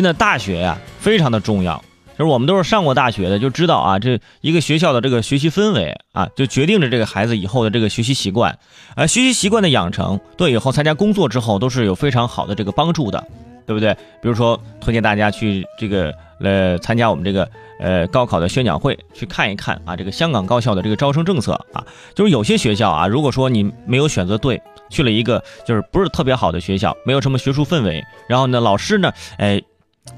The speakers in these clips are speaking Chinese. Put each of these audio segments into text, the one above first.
现在大学呀非常的重要。就是我们都是上过大学的，就知道啊，这一个学校的这个学习氛围啊，就决定着这个孩子以后的这个学习习惯，而学习习惯的养成，对以后参加工作之后都是有非常好的这个帮助的，对不对？比如说，推荐大家去这个呃参加我们这个呃高考的宣讲会，去看一看啊，这个香港高校的这个招生政策啊，就是有些学校啊，如果说你没有选择对，去了一个就是不是特别好的学校，没有什么学术氛围，然后呢，老师呢，哎，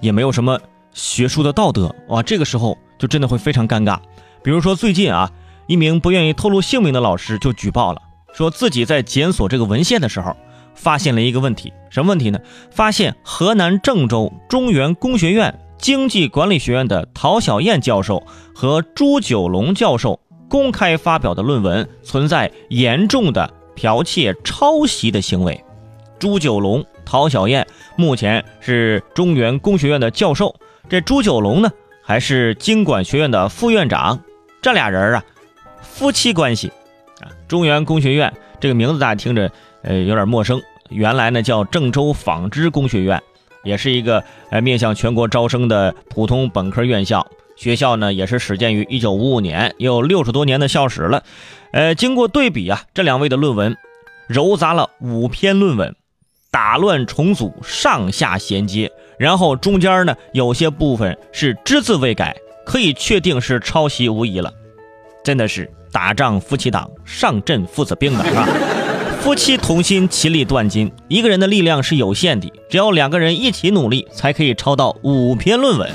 也没有什么。学术的道德哇，这个时候就真的会非常尴尬。比如说最近啊，一名不愿意透露姓名的老师就举报了，说自己在检索这个文献的时候，发现了一个问题。什么问题呢？发现河南郑州中原工学院经济管理学院的陶小燕教授和朱九龙教授公开发表的论文存在严重的剽窃抄袭的行为。朱九龙、陶小燕目前是中原工学院的教授。这朱九龙呢，还是经管学院的副院长，这俩人啊，夫妻关系啊。中原工学院这个名字大家听着，呃，有点陌生。原来呢叫郑州纺织工学院，也是一个呃面向全国招生的普通本科院校。学校呢也是始建于一九五五年，有六十多年的校史了。呃，经过对比啊，这两位的论文，糅杂了五篇论文。打乱重组，上下衔接，然后中间呢有些部分是只字未改，可以确定是抄袭无疑了。真的是打仗夫妻档，上阵父子兵的啊！夫妻同心，其利断金。一个人的力量是有限的，只要两个人一起努力，才可以抄到五篇论文，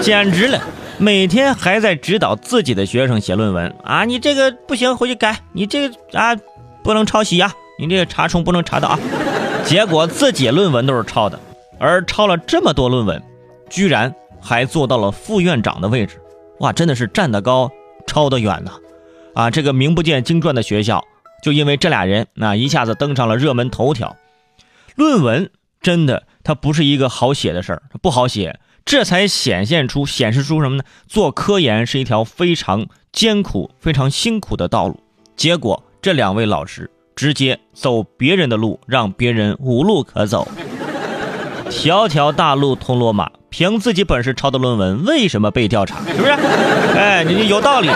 简直了！每天还在指导自己的学生写论文啊，你这个不行，回去改，你这个啊不能抄袭呀。你这个查重不能查到啊！结果自己论文都是抄的，而抄了这么多论文，居然还做到了副院长的位置，哇，真的是站得高，抄得远呐！啊，这个名不见经传的学校，就因为这俩人，那一下子登上了热门头条。论文真的，它不是一个好写的事儿，它不好写，这才显现出、显示出什么呢？做科研是一条非常艰苦、非常辛苦的道路。结果这两位老师。直接走别人的路，让别人无路可走。条条大路通罗马，凭自己本事抄的论文，为什么被调查？是不是？哎，你有道理。